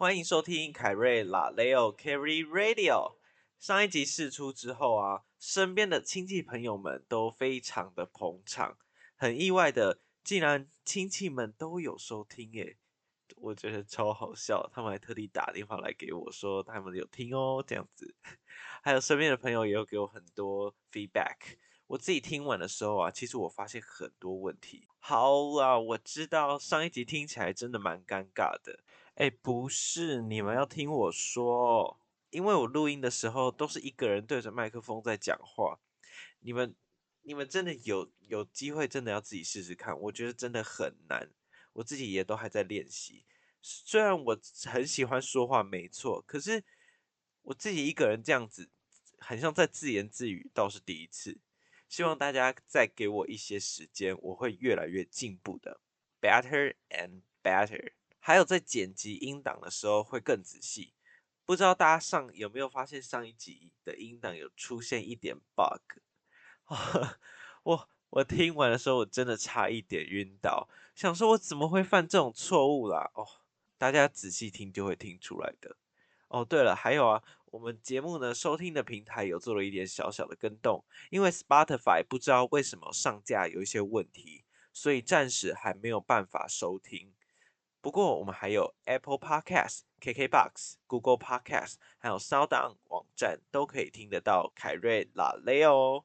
欢迎收听凯瑞拉 Leo Carry Radio。上一集试出之后啊，身边的亲戚朋友们都非常的捧场，很意外的，竟然亲戚们都有收听耶，我觉得超好笑，他们还特地打电话来给我说他们有听哦，这样子，还有身边的朋友也有给我很多 feedback。我自己听完的时候啊，其实我发现很多问题。好啦，我知道上一集听起来真的蛮尴尬的。哎，不是，你们要听我说，因为我录音的时候都是一个人对着麦克风在讲话。你们，你们真的有有机会，真的要自己试试看。我觉得真的很难，我自己也都还在练习。虽然我很喜欢说话，没错，可是我自己一个人这样子，很像在自言自语，倒是第一次。希望大家再给我一些时间，我会越来越进步的，better and better。还有在剪辑音档的时候会更仔细，不知道大家上有没有发现上一集的音档有出现一点 bug？我我听完的时候我真的差一点晕倒，想说我怎么会犯这种错误啦？哦，大家仔细听就会听出来的。哦，对了，还有啊，我们节目呢收听的平台有做了一点小小的跟动，因为 Spotify 不知道为什么上架有一些问题，所以暂时还没有办法收听。不过，我们还有 Apple Podcast、KKBox、Google Podcast，还有 SoundOn 网站都可以听得到凯瑞拉雷哦。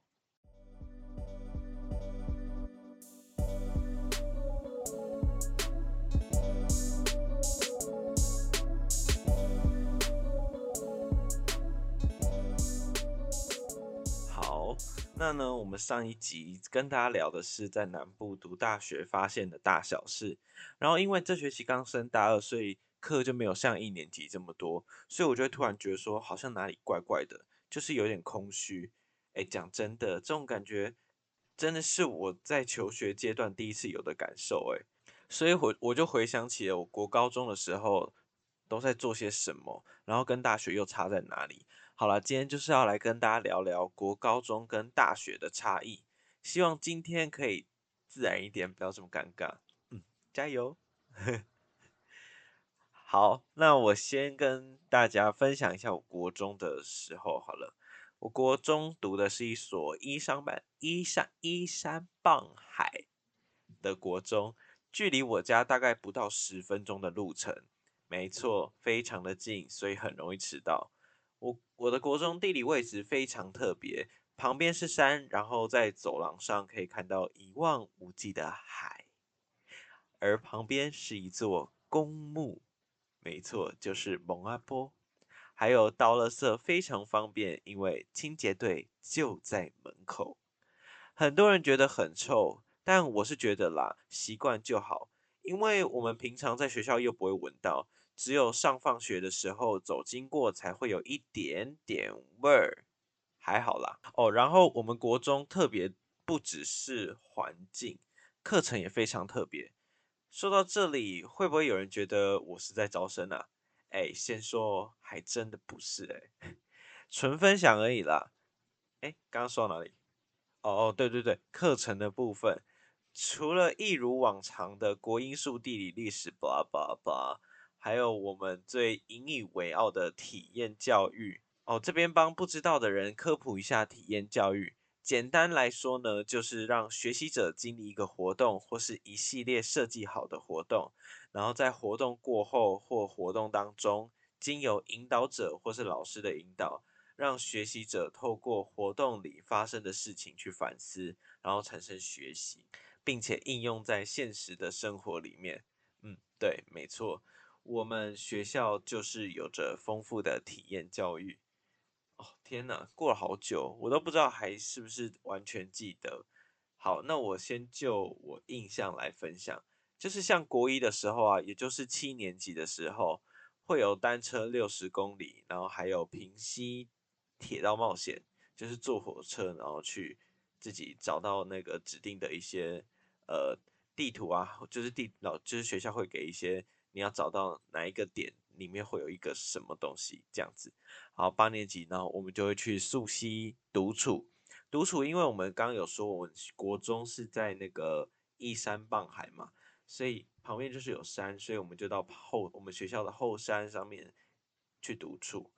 那呢，我们上一集跟大家聊的是在南部读大学发现的大小事，然后因为这学期刚升大二，所以课就没有像一年级这么多，所以我就突然觉得说好像哪里怪怪的，就是有点空虚。哎，讲真的，这种感觉真的是我在求学阶段第一次有的感受。哎，所以我我就回想起了我国高中的时候都在做些什么，然后跟大学又差在哪里。好了，今天就是要来跟大家聊聊国高中跟大学的差异。希望今天可以自然一点，不要这么尴尬。嗯，加油。好，那我先跟大家分享一下我国中的时候。好了，我国中读的是一所依山半依山依山傍海的国中，距离我家大概不到十分钟的路程。没错，非常的近，所以很容易迟到。我我的国中地理位置非常特别，旁边是山，然后在走廊上可以看到一望无际的海，而旁边是一座公墓，没错，就是蒙阿波，还有倒垃圾非常方便，因为清洁队就在门口。很多人觉得很臭，但我是觉得啦，习惯就好，因为我们平常在学校又不会闻到。只有上放学的时候走经过才会有一点点味儿，还好啦哦。然后我们国中特别不只是环境，课程也非常特别。说到这里，会不会有人觉得我是在招生啊？哎，先说还真的不是哎，纯分享而已啦。哎，刚刚说到哪里？哦哦，对对对，课程的部分，除了一如往常的国英数地理历史，blah blah blah。还有我们最引以为傲的体验教育哦，这边帮不知道的人科普一下体验教育。简单来说呢，就是让学习者经历一个活动或是一系列设计好的活动，然后在活动过后或活动当中，经由引导者或是老师的引导，让学习者透过活动里发生的事情去反思，然后产生学习，并且应用在现实的生活里面。嗯，对，没错。我们学校就是有着丰富的体验教育。哦，天哪，过了好久，我都不知道还是不是完全记得。好，那我先就我印象来分享，就是像国一的时候啊，也就是七年级的时候，会有单车六十公里，然后还有平溪铁道冒险，就是坐火车，然后去自己找到那个指定的一些呃地图啊，就是地老就是学校会给一些。你要找到哪一个点里面会有一个什么东西这样子。好，八年级呢，我们就会去溯溪独处。独处，因为我们刚刚有说，我们国中是在那个依山傍海嘛，所以旁边就是有山，所以我们就到后我们学校的后山上面去独处。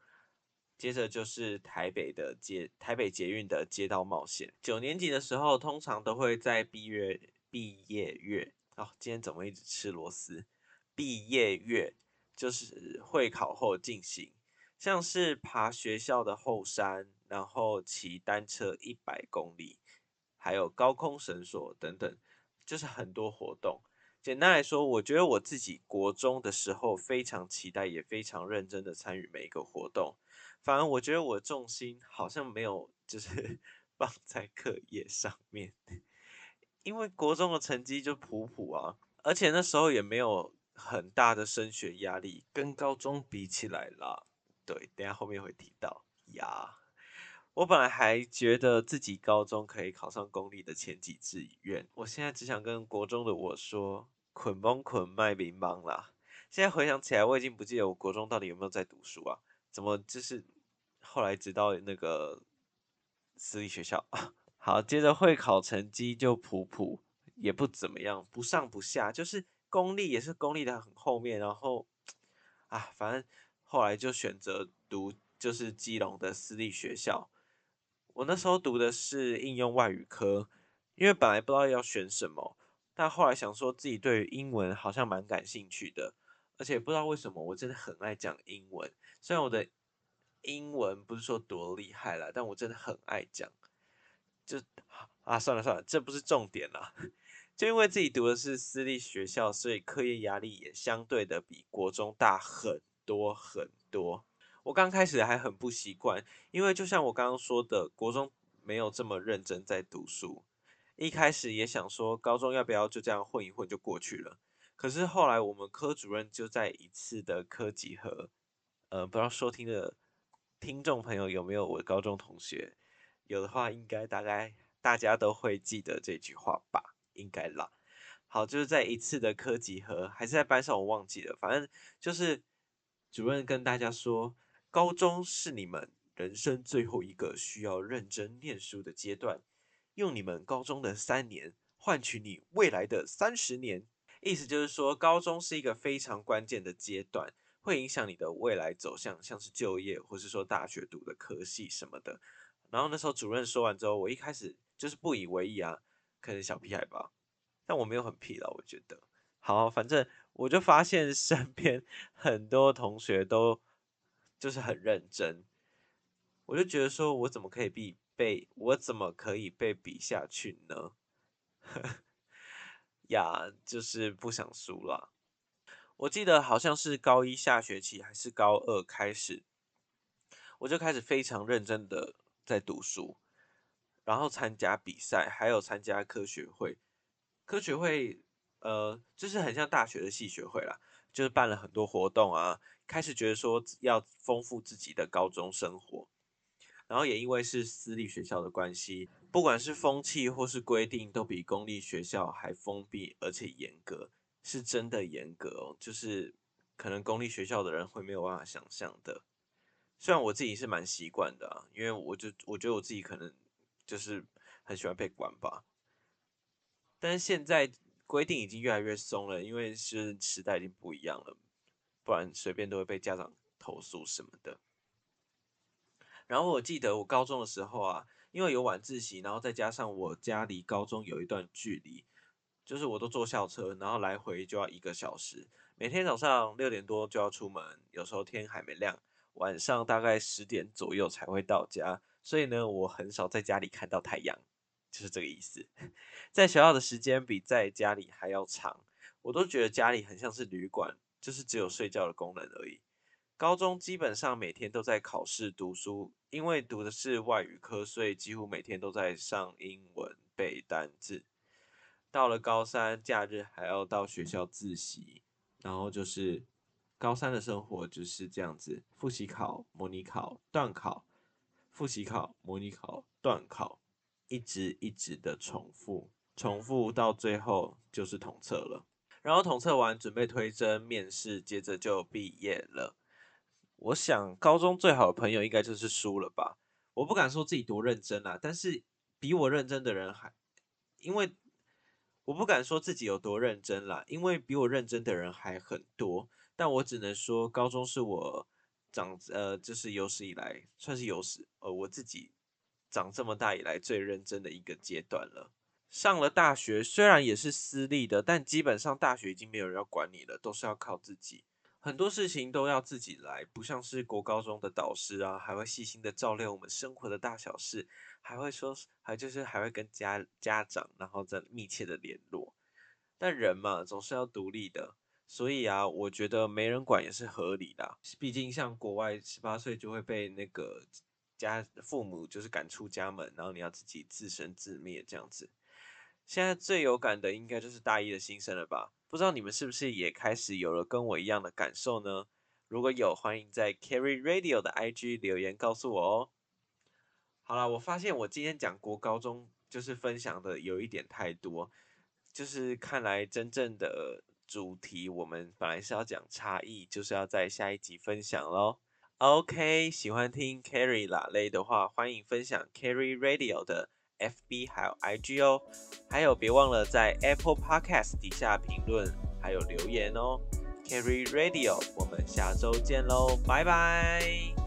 接着就是台北的街，台北捷运的街道冒险。九年级的时候，通常都会在毕业毕业月哦，今天怎么一直吃螺丝？毕业月就是会考后进行，像是爬学校的后山，然后骑单车一百公里，还有高空绳索等等，就是很多活动。简单来说，我觉得我自己国中的时候非常期待，也非常认真的参与每一个活动。反而我觉得我重心好像没有，就是 放在课业上面，因为国中的成绩就普普啊，而且那时候也没有很大的升学压力，跟高中比起来啦。对，等下后面会提到呀。我本来还觉得自己高中可以考上公立的前几志愿，我现在只想跟国中的我说，捆绷捆卖乒乓啦。现在回想起来，我已经不记得我国中到底有没有在读书啊？怎么就是？后来知道那个私立学校，好，接着会考成绩就普普，也不怎么样，不上不下，就是公立也是公立的很后面，然后啊，反正后来就选择读就是基隆的私立学校。我那时候读的是应用外语科，因为本来不知道要选什么，但后来想说自己对于英文好像蛮感兴趣的，而且不知道为什么我真的很爱讲英文，虽然我的。英文不是说多厉害啦，但我真的很爱讲。就啊，算了算了，这不是重点啦。就因为自己读的是私立学校，所以课业压力也相对的比国中大很多很多。我刚开始还很不习惯，因为就像我刚刚说的，国中没有这么认真在读书。一开始也想说，高中要不要就这样混一混就过去了。可是后来我们科主任就在一次的科集合，呃，不知道收听的。听众朋友有没有我高中同学？有的话，应该大概大家都会记得这句话吧？应该啦。好，就是在一次的科集合，还是在班上，我忘记了。反正就是主任跟大家说，高中是你们人生最后一个需要认真念书的阶段，用你们高中的三年换取你未来的三十年。意思就是说，高中是一个非常关键的阶段。会影响你的未来走向，像是就业，或是说大学读的科系什么的。然后那时候主任说完之后，我一开始就是不以为意啊，可能小屁孩吧。但我没有很屁了，我觉得。好，反正我就发现身边很多同学都就是很认真，我就觉得说，我怎么可以被被，我怎么可以被比下去呢？呵 呀，就是不想输了。我记得好像是高一下学期还是高二开始，我就开始非常认真的在读书，然后参加比赛，还有参加科学会。科学会呃，就是很像大学的系学会啦，就是办了很多活动啊，开始觉得说要丰富自己的高中生活。然后也因为是私立学校的关系，不管是风气或是规定，都比公立学校还封闭而且严格。是真的严格哦，就是可能公立学校的人会没有办法想象的。虽然我自己是蛮习惯的啊，因为我就我觉得我自己可能就是很喜欢被管吧。但是现在规定已经越来越松了，因为是时代已经不一样了，不然随便都会被家长投诉什么的。然后我记得我高中的时候啊，因为有晚自习，然后再加上我家离高中有一段距离。就是我都坐校车，然后来回就要一个小时。每天早上六点多就要出门，有时候天还没亮，晚上大概十点左右才会到家。所以呢，我很少在家里看到太阳，就是这个意思。在学校的时间比在家里还要长，我都觉得家里很像是旅馆，就是只有睡觉的功能而已。高中基本上每天都在考试读书，因为读的是外语科，所以几乎每天都在上英文背单字。到了高三，假日还要到学校自习，然后就是高三的生活就是这样子：复习考、模拟考、段考，复习考、模拟考、段考，一直一直的重复，重复到最后就是统测了。然后统测完，准备推甄、面试，接着就毕业了。我想高中最好的朋友应该就是输了吧？我不敢说自己多认真啊，但是比我认真的人还因为。我不敢说自己有多认真啦，因为比我认真的人还很多。但我只能说，高中是我长呃，就是有史以来算是有史呃，我自己长这么大以来最认真的一个阶段了。上了大学，虽然也是私立的，但基本上大学已经没有人要管你了，都是要靠自己。很多事情都要自己来，不像是国高中的导师啊，还会细心的照料我们生活的大小事，还会说，还就是还会跟家家长，然后再密切的联络。但人嘛，总是要独立的，所以啊，我觉得没人管也是合理的。毕竟像国外十八岁就会被那个家父母就是赶出家门，然后你要自己自生自灭这样子。现在最有感的应该就是大一的新生了吧？不知道你们是不是也开始有了跟我一样的感受呢？如果有，欢迎在 Carry Radio 的 IG 留言告诉我哦。好了，我发现我今天讲国高中就是分享的有一点太多，就是看来真正的主题我们本来是要讲差异，就是要在下一集分享喽。OK，喜欢听 Carry 拉类的话，欢迎分享 Carry Radio 的。FB 还有 IG 哦，还有别忘了在 Apple Podcast 底下评论还有留言哦。Carry Radio，我们下周见喽，拜拜。